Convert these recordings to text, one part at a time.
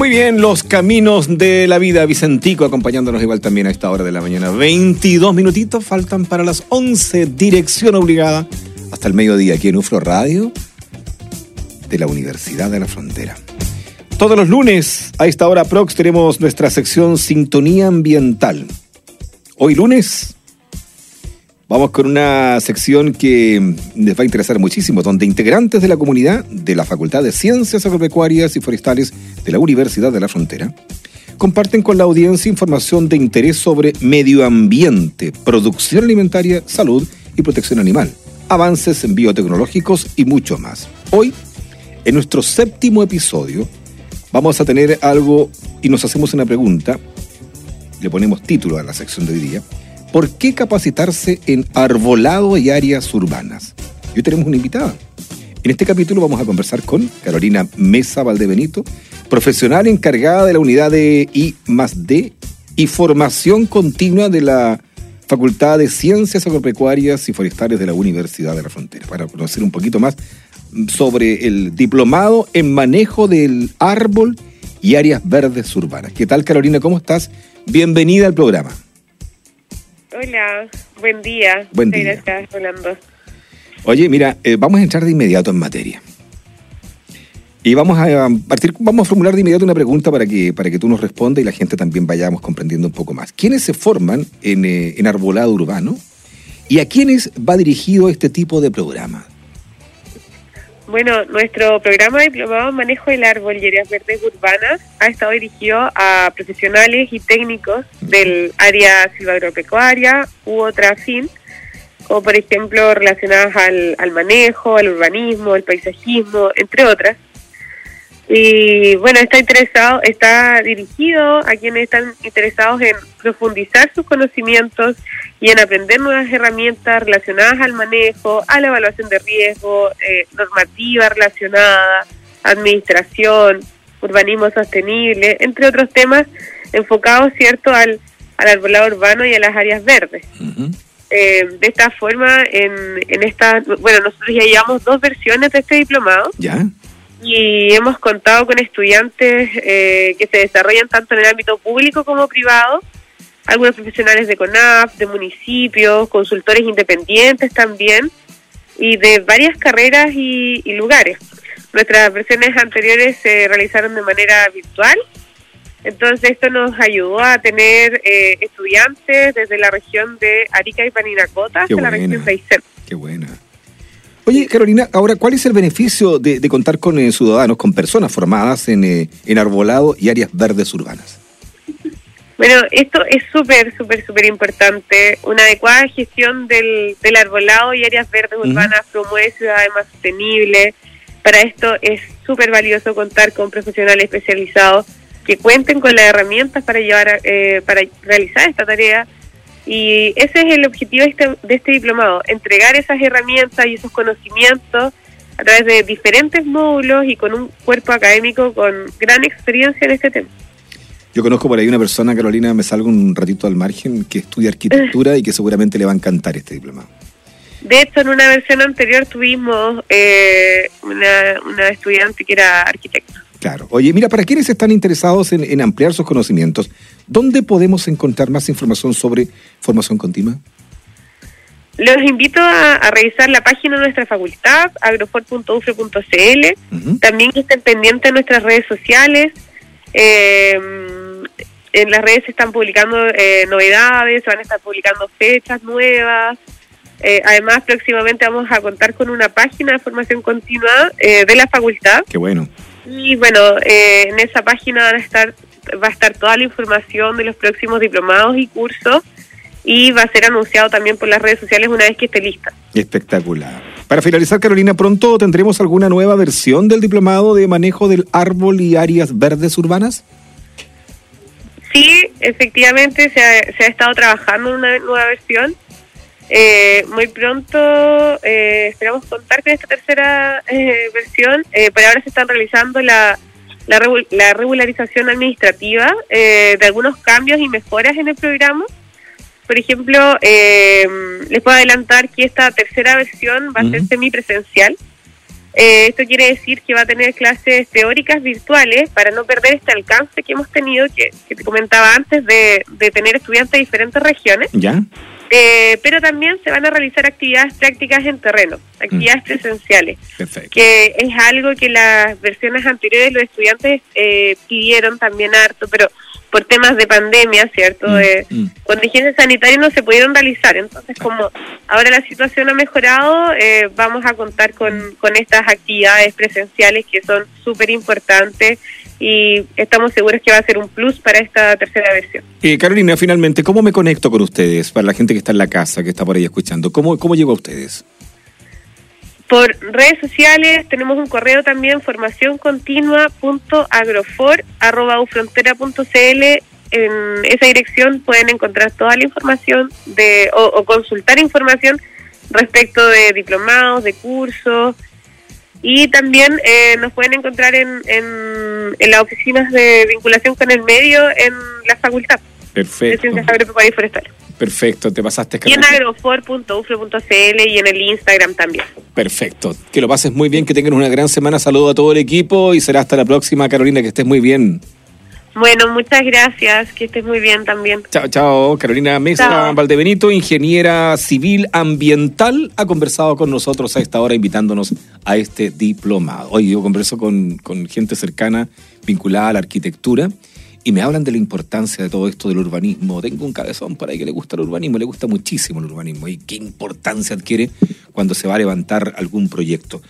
Muy bien, los caminos de la vida, Vicentico acompañándonos igual también a esta hora de la mañana. 22 minutitos faltan para las 11, dirección obligada hasta el mediodía aquí en UFRO Radio de la Universidad de la Frontera. Todos los lunes a esta hora prox tenemos nuestra sección Sintonía Ambiental. Hoy lunes Vamos con una sección que les va a interesar muchísimo, donde integrantes de la comunidad de la Facultad de Ciencias Agropecuarias y Forestales de la Universidad de la Frontera comparten con la audiencia información de interés sobre medio ambiente, producción alimentaria, salud y protección animal, avances en biotecnológicos y mucho más. Hoy, en nuestro séptimo episodio, vamos a tener algo y nos hacemos una pregunta, le ponemos título a la sección de hoy día, ¿Por qué capacitarse en arbolado y áreas urbanas? Hoy tenemos una invitada. En este capítulo vamos a conversar con Carolina Mesa Valdebenito, profesional encargada de la unidad de I D y formación continua de la Facultad de Ciencias Agropecuarias y Forestales de la Universidad de la Frontera, para conocer un poquito más sobre el diplomado en manejo del árbol y áreas verdes urbanas. ¿Qué tal Carolina? ¿Cómo estás? Bienvenida al programa. Hola, buen día. Buen día. Gracias, Rolando. Oye, mira, eh, vamos a entrar de inmediato en materia. Y vamos a partir, vamos a formular de inmediato una pregunta para que, para que tú nos respondas y la gente también vayamos comprendiendo un poco más. ¿Quiénes se forman en, eh, en arbolado urbano? ¿Y a quiénes va dirigido este tipo de programa? Bueno, nuestro programa diplomado en manejo del árbol y áreas verdes urbanas ha estado dirigido a profesionales y técnicos del área silvagropecuaria u otra fin, como por ejemplo relacionadas al manejo, al urbanismo, al paisajismo, entre otras. Y bueno, está interesado, está dirigido a quienes están interesados en profundizar sus conocimientos y en aprender nuevas herramientas relacionadas al manejo, a la evaluación de riesgo, eh, normativa relacionada, administración, urbanismo sostenible, entre otros temas enfocados, ¿cierto?, al, al arbolado urbano y a las áreas verdes. eh, de esta forma, en, en esta, bueno, nosotros ya llevamos dos versiones de este diplomado. ¿Ya? Y hemos contado con estudiantes eh, que se desarrollan tanto en el ámbito público como privado, algunos profesionales de CONAF, de municipios, consultores independientes también, y de varias carreras y, y lugares. Nuestras versiones anteriores se realizaron de manera virtual, entonces esto nos ayudó a tener eh, estudiantes desde la región de Arica y Parinacota hasta la región de Aysén. Qué buena. Oye, Carolina, ahora, ¿cuál es el beneficio de, de contar con eh, ciudadanos, con personas formadas en, eh, en arbolado y áreas verdes urbanas? Bueno, esto es súper, súper, súper importante. Una adecuada gestión del, del arbolado y áreas verdes urbanas promueve ciudades más sostenibles. Para esto es súper valioso contar con profesionales especializados que cuenten con las herramientas para llevar, eh, para realizar esta tarea. Y ese es el objetivo de este, de este diplomado, entregar esas herramientas y esos conocimientos a través de diferentes módulos y con un cuerpo académico con gran experiencia en este tema. Yo conozco por ahí una persona, Carolina, me salgo un ratito al margen, que estudia arquitectura y que seguramente le va a encantar este diplomado. De hecho, en una versión anterior tuvimos eh, una, una estudiante que era arquitecto. Claro. Oye, mira, para quienes están interesados en, en ampliar sus conocimientos, ¿dónde podemos encontrar más información sobre formación continua? Los invito a, a revisar la página de nuestra facultad, agrofor.ufre.cl. También estén pendientes de nuestras redes sociales. Eh, en las redes se están publicando eh, novedades, se van a estar publicando fechas nuevas. Eh, además, próximamente vamos a contar con una página de formación continua eh, de la facultad. Qué bueno. Y bueno, eh, en esa página van a estar, va a estar toda la información de los próximos diplomados y cursos y va a ser anunciado también por las redes sociales una vez que esté lista. Espectacular. Para finalizar, Carolina, pronto tendremos alguna nueva versión del diplomado de manejo del árbol y áreas verdes urbanas. Sí, efectivamente se ha, se ha estado trabajando en una nueva versión. Eh, muy pronto eh, esperamos contar con esta tercera eh, versión. Eh, por ahora se están realizando la, la, la regularización administrativa eh, de algunos cambios y mejoras en el programa. Por ejemplo, eh, les puedo adelantar que esta tercera versión va a ser Ujú. semipresencial. Eh, esto quiere decir que va a tener clases teóricas virtuales para no perder este alcance que hemos tenido, que, que te comentaba antes, de, de tener estudiantes de diferentes regiones. ¿Ya? Eh, pero también se van a realizar actividades prácticas en terreno, actividades presenciales, Perfecto. que es algo que las versiones anteriores los estudiantes eh, pidieron también harto, pero por temas de pandemia, ¿cierto? Mm, De mm. contingencias sanitarias no se pudieron realizar. Entonces, como ahora la situación ha mejorado, eh, vamos a contar con, con estas actividades presenciales que son súper importantes y estamos seguros que va a ser un plus para esta tercera versión. Eh, Carolina, finalmente, ¿cómo me conecto con ustedes? Para la gente que está en la casa, que está por ahí escuchando, ¿cómo, cómo llego a ustedes? Por redes sociales tenemos un correo también, formación.continua.agrofor.ufrontera.cl. En esa dirección pueden encontrar toda la información de o, o consultar información respecto de diplomados, de cursos. Y también eh, nos pueden encontrar en, en, en las oficinas de vinculación con el medio en la facultad de Perfecto. Ciencias y Forestales. Perfecto, te pasaste, Y en Carolina. agrofor.ufro.cl y en el Instagram también. Perfecto. Que lo pases muy bien, que tengan una gran semana. Saludo a todo el equipo y será hasta la próxima, Carolina, que estés muy bien. Bueno, muchas gracias. Que estés muy bien también. Chao, chao. Carolina Mesa Chao. Valdebenito, ingeniera civil ambiental, ha conversado con nosotros a esta hora invitándonos a este diplomado. Hoy yo converso con, con gente cercana vinculada a la arquitectura y me hablan de la importancia de todo esto del urbanismo. Tengo un cabezón por ahí que le gusta el urbanismo, le gusta muchísimo el urbanismo y qué importancia adquiere cuando se va a levantar algún proyecto.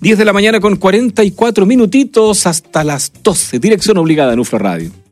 10 de la mañana con 44 minutitos hasta las 12. Dirección obligada en UFRO Radio.